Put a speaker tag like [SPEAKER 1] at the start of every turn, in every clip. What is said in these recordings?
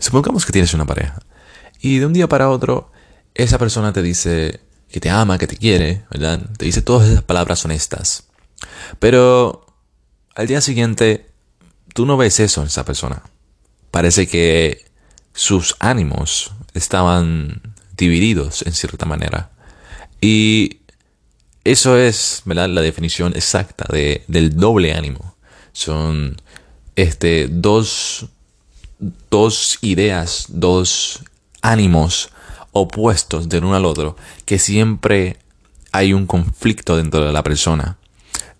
[SPEAKER 1] Supongamos que tienes una pareja y de un día para otro esa persona te dice que te ama, que te quiere, ¿verdad? Te dice todas esas palabras honestas. Pero al día siguiente tú no ves eso en esa persona. Parece que sus ánimos estaban divididos en cierta manera. Y eso es ¿verdad? la definición exacta de, del doble ánimo. Son este, dos, dos ideas, dos ánimos opuestos del uno al otro, que siempre hay un conflicto dentro de la persona.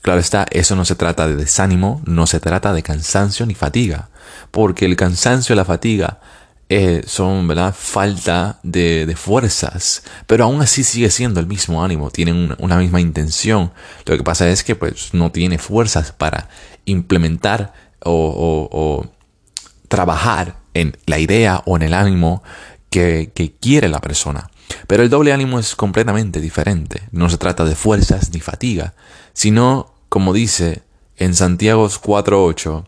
[SPEAKER 1] Claro está, eso no se trata de desánimo, no se trata de cansancio ni fatiga, porque el cansancio y la fatiga eh, son, ¿verdad? Falta de, fuerzas, pero aún así sigue siendo el mismo ánimo, tienen una, misma intención. Lo que pasa es que pues no tiene fuerzas para implementar o trabajar en la idea o en el ánimo que, quiere la persona. Pero el doble ánimo es completamente diferente. No se trata de fuerzas ni fatiga, sino, como dice en Santiago 4.8,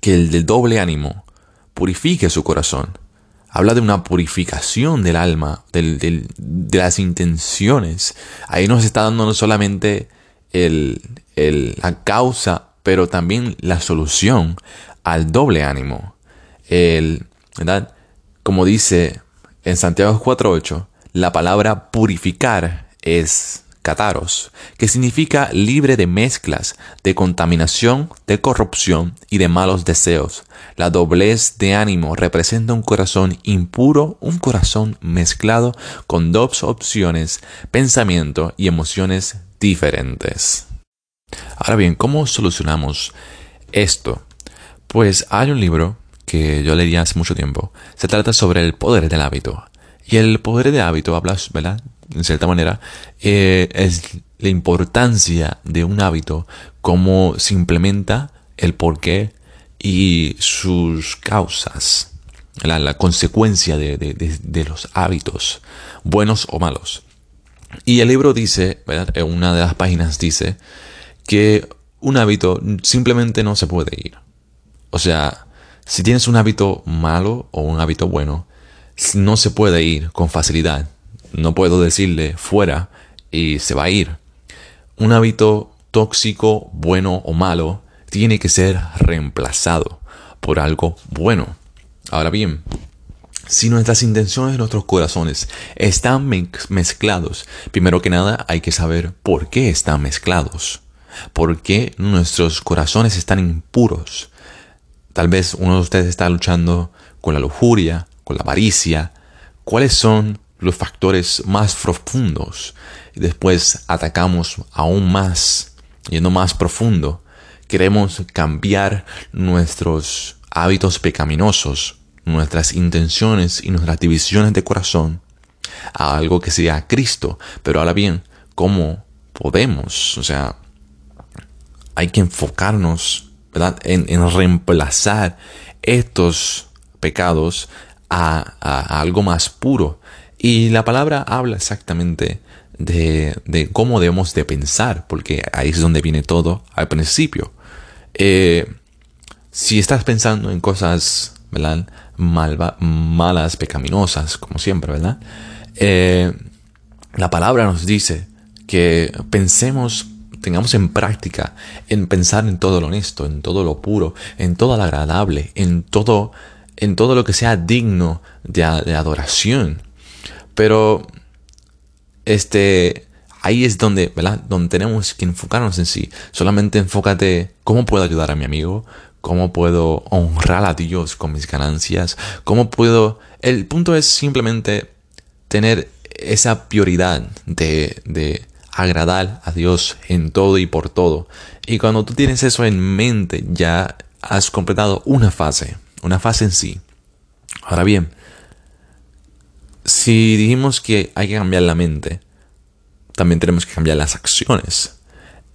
[SPEAKER 1] que el del doble ánimo purifique su corazón. Habla de una purificación del alma, de las intenciones. Ahí nos está dando no solamente la causa, pero también la solución al doble ánimo. El, ¿verdad? Como dice en Santiago 4.8, la palabra purificar es cataros, que significa libre de mezclas, de contaminación, de corrupción y de malos deseos. La doblez de ánimo representa un corazón impuro, un corazón mezclado con dos opciones, pensamiento y emociones diferentes. Ahora bien, ¿cómo solucionamos esto? Pues hay un libro que yo leí hace mucho tiempo, se trata sobre el poder del hábito. Y el poder del hábito habla, ¿verdad? En cierta manera, eh, es la importancia de un hábito, cómo se implementa el porqué y sus causas, la, consecuencia de, de, los hábitos, buenos o malos. Y el libro dice, ¿verdad? En una de las páginas dice que un hábito simplemente no se puede ir. O sea, si tienes un hábito malo o un hábito bueno, no se puede ir con facilidad. No puedo decirle fuera y se va a ir. Un hábito tóxico, bueno o malo, tiene que ser reemplazado por algo bueno. Ahora bien, si nuestras intenciones nuestros corazones están mezclados, primero que nada hay que saber por qué están mezclados. ¿Por qué nuestros corazones están impuros? Tal vez uno de ustedes está luchando con la lujuria, con la avaricia. ¿Cuáles son los factores más profundos? Y después atacamos aún más, yendo más profundo. Queremos cambiar nuestros hábitos pecaminosos, nuestras intenciones y nuestras divisiones de corazón a algo que sea Cristo. Pero ahora bien, ¿cómo podemos? O sea, hay que enfocarnos en, reemplazar estos pecados a, algo más puro. Y la palabra habla exactamente de, cómo debemos de pensar, porque ahí es donde viene todo al principio. Eh, si estás pensando en cosas malas, pecaminosas, como siempre, ¿verdad? Eh, la palabra nos dice que pensemos tengamos en práctica, en pensar en todo lo honesto, en todo lo puro, en todo lo agradable, en todo, en todo lo que sea digno de, adoración. Pero este, ahí es donde, donde tenemos que enfocarnos en sí. Solamente enfócate cómo puedo ayudar a mi amigo, cómo puedo honrar a Dios con mis ganancias, cómo puedo... El punto es simplemente tener esa prioridad de agradar a Dios en todo y por todo. Y cuando tú tienes eso en mente, ya has completado una fase, una fase en sí. Ahora bien, si dijimos que hay que cambiar la mente, también tenemos que cambiar las acciones.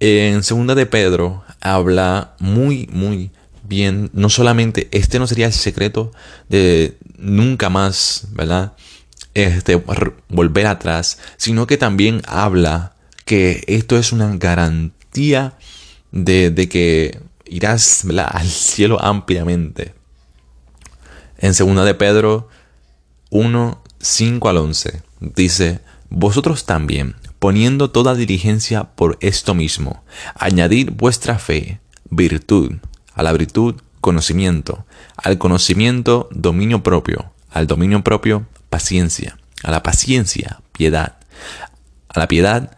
[SPEAKER 1] En segunda de Pedro habla muy, muy bien, no solamente este no sería el secreto de nunca más, ¿verdad? Este, volver atrás, sino que también habla que esto es una garantía de, que irás al cielo ampliamente. En 2 de Pedro 1, 5 al 11 dice, Vosotros también, poniendo toda diligencia por esto mismo, añadid vuestra fe, virtud, a la virtud, conocimiento, al conocimiento, dominio propio, al dominio propio, paciencia, a la paciencia, piedad, a la piedad,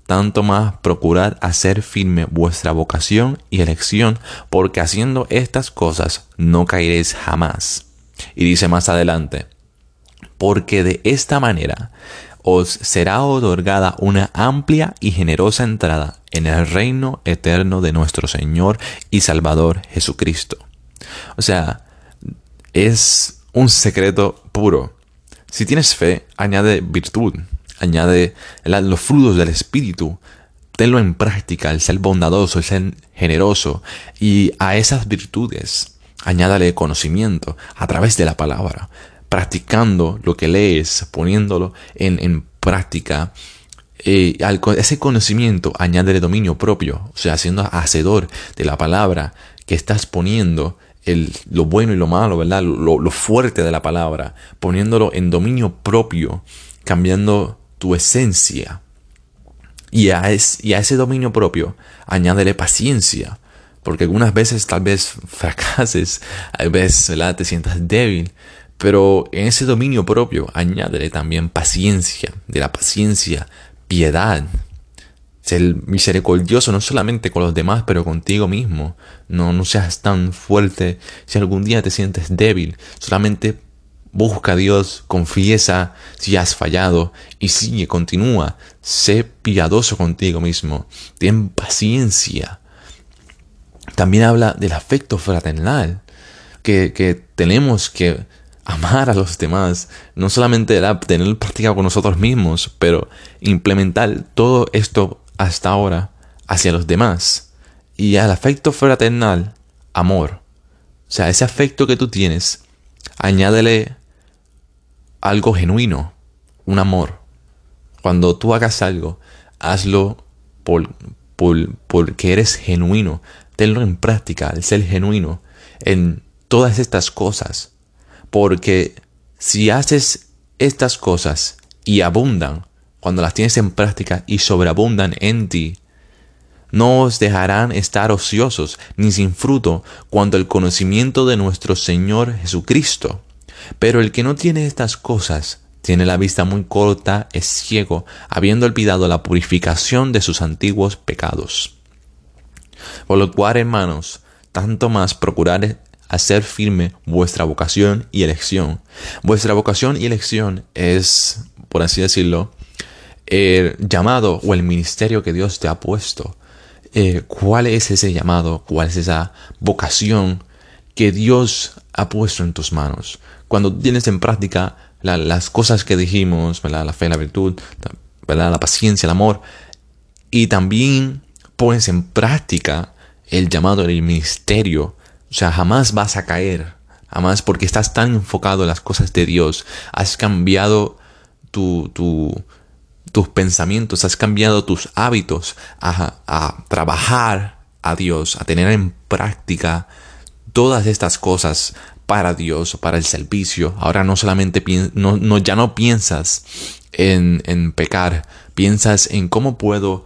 [SPEAKER 1] tanto más procurad hacer firme vuestra vocación y elección, porque haciendo estas cosas no caeréis jamás. Y dice más adelante, porque de esta manera os será otorgada una amplia y generosa entrada en el reino eterno de nuestro Señor y Salvador Jesucristo. O sea, es un secreto puro. Si tienes fe, añade virtud, añade los frutos del Espíritu, tenlo en práctica, el ser bondadoso, el ser generoso, y a esas virtudes añádale conocimiento a través de la palabra practicando lo que lees, poniéndolo en, práctica, eh, ese conocimiento añade dominio propio, o sea, siendo hacedor de la palabra que estás poniendo, el, lo bueno y lo malo, ¿verdad? Lo, fuerte de la palabra, poniéndolo en dominio propio, cambiando tu esencia. Y a, ese dominio propio, añádele paciencia, porque algunas veces tal vez fracases, a veces te sientas débil, pero en ese dominio propio añádele también paciencia, de la paciencia, piedad. Ser misericordioso no solamente con los demás, pero contigo mismo. No, no seas tan fuerte. Si algún día te sientes débil, solamente busca a Dios, confiesa si has fallado y sigue, continúa. Sé piadoso contigo mismo. Ten paciencia. También habla del afecto fraternal que, que tenemos que amar a los demás, no solamente era tener práctica con nosotros mismos, pero implementar todo esto hasta ahora hacia los demás. Y al afecto fraternal, amor. O sea, ese afecto que tú tienes, añádele algo genuino, un amor. Cuando tú hagas algo, hazlo por, por, porque eres genuino. Tenlo en práctica, el ser genuino en todas estas cosas porque si haces estas cosas y abundan, cuando las tienes en práctica y sobreabundan en ti, no os dejarán estar ociosos ni sin fruto cuando el conocimiento de nuestro Señor Jesucristo. Pero el que no tiene estas cosas tiene la vista muy corta, es ciego, habiendo olvidado la purificación de sus antiguos pecados. Por lo cual, hermanos, tanto más procurad hacer firme vuestra vocación y elección. Vuestra vocación y elección es, por así decirlo, el llamado o el ministerio que Dios te ha puesto. Eh, ¿Cuál es ese llamado? ¿Cuál es esa vocación que Dios ha puesto en tus manos? Cuando tienes en práctica las cosas que dijimos, la fe, la virtud, la paciencia, el amor, y también pones en práctica el llamado del ministerio o sea, jamás vas a caer. Jamás porque estás tan enfocado en las cosas de Dios. Has cambiado tu, tus pensamientos, has cambiado tus hábitos a trabajar a Dios, a tener en práctica todas estas cosas para Dios, para el servicio. Ahora no solamente no, no, ya no piensas en, en, pecar, piensas en cómo puedo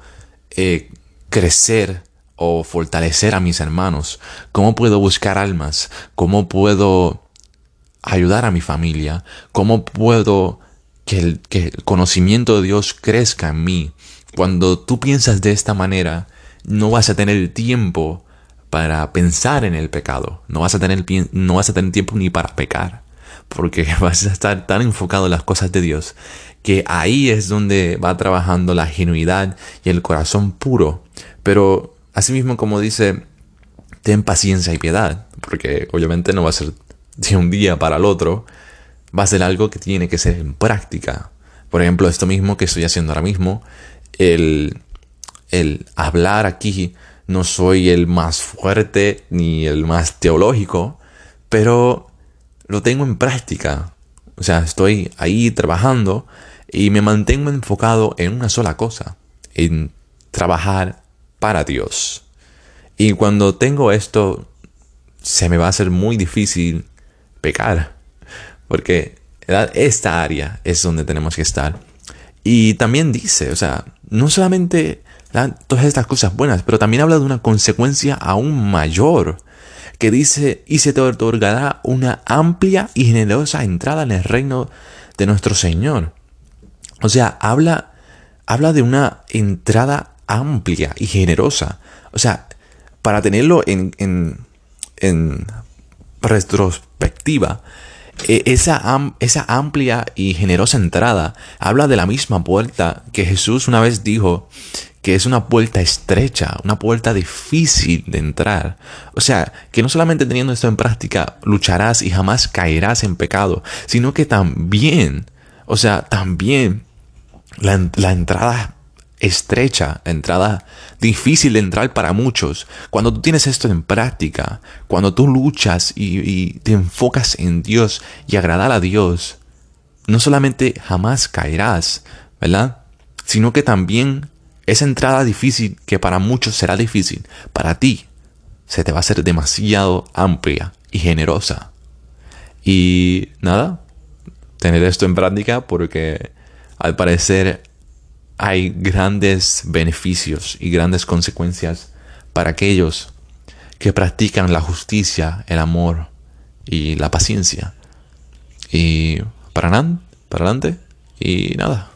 [SPEAKER 1] eh, crecer o fortalecer a mis hermanos? ¿Cómo puedo buscar almas? ¿Cómo puedo ayudar a mi familia? ¿Cómo puedo que el, que el conocimiento de Dios crezca en mí? Cuando tú piensas de esta manera, no vas a tener tiempo para pensar en el pecado. No vas a tener, no vas a tener tiempo ni para pecar. Porque vas a estar tan enfocado en las cosas de Dios que ahí es donde va trabajando la genuidad y el corazón puro. Pero Asimismo, como dice, ten paciencia y piedad, porque obviamente no va a ser de un día para el otro, va a ser algo que tiene que ser en práctica, Por ejemplo, esto mismo que estoy haciendo ahora mismo, el, el hablar aquí, no soy el más fuerte ni el más teológico, pero lo tengo en práctica. O sea, estoy ahí trabajando y me mantengo enfocado en una sola cosa, en trabajar para Dios. Y cuando tengo esto, se me va a hacer muy difícil pecar, porque esta área es donde tenemos que estar. Y también dice, o sea, no solamente todas estas cosas buenas, pero también habla de una consecuencia aún mayor, que dice, y se te otorgará una amplia y generosa entrada en el reino de nuestro Señor. O sea, habla, habla de una entrada amplia y generosa. O sea, para tenerlo en, en, retrospectiva, e, esa, esa, amplia y generosa entrada habla de la misma puerta que Jesús una vez dijo que es una puerta estrecha, una puerta difícil de entrar. O sea, que no solamente teniendo esto en práctica lucharás y jamás caerás en pecado, sino que también, o sea, también la, la entrada estrecha, entrada difícil de entrar para muchos. Cuando tú tienes esto en práctica, cuando tú luchas y, te enfocas en Dios y agradar a Dios, no solamente jamás caerás, ¿verdad? Sino que también esa entrada difícil, que para muchos será difícil, para ti se te va a hacer demasiado amplia y generosa. Y nada, tener esto en práctica porque al parecer hay grandes beneficios y grandes consecuencias para aquellos que practican la justicia, el amor y la paciencia. Y para, para adelante y nada.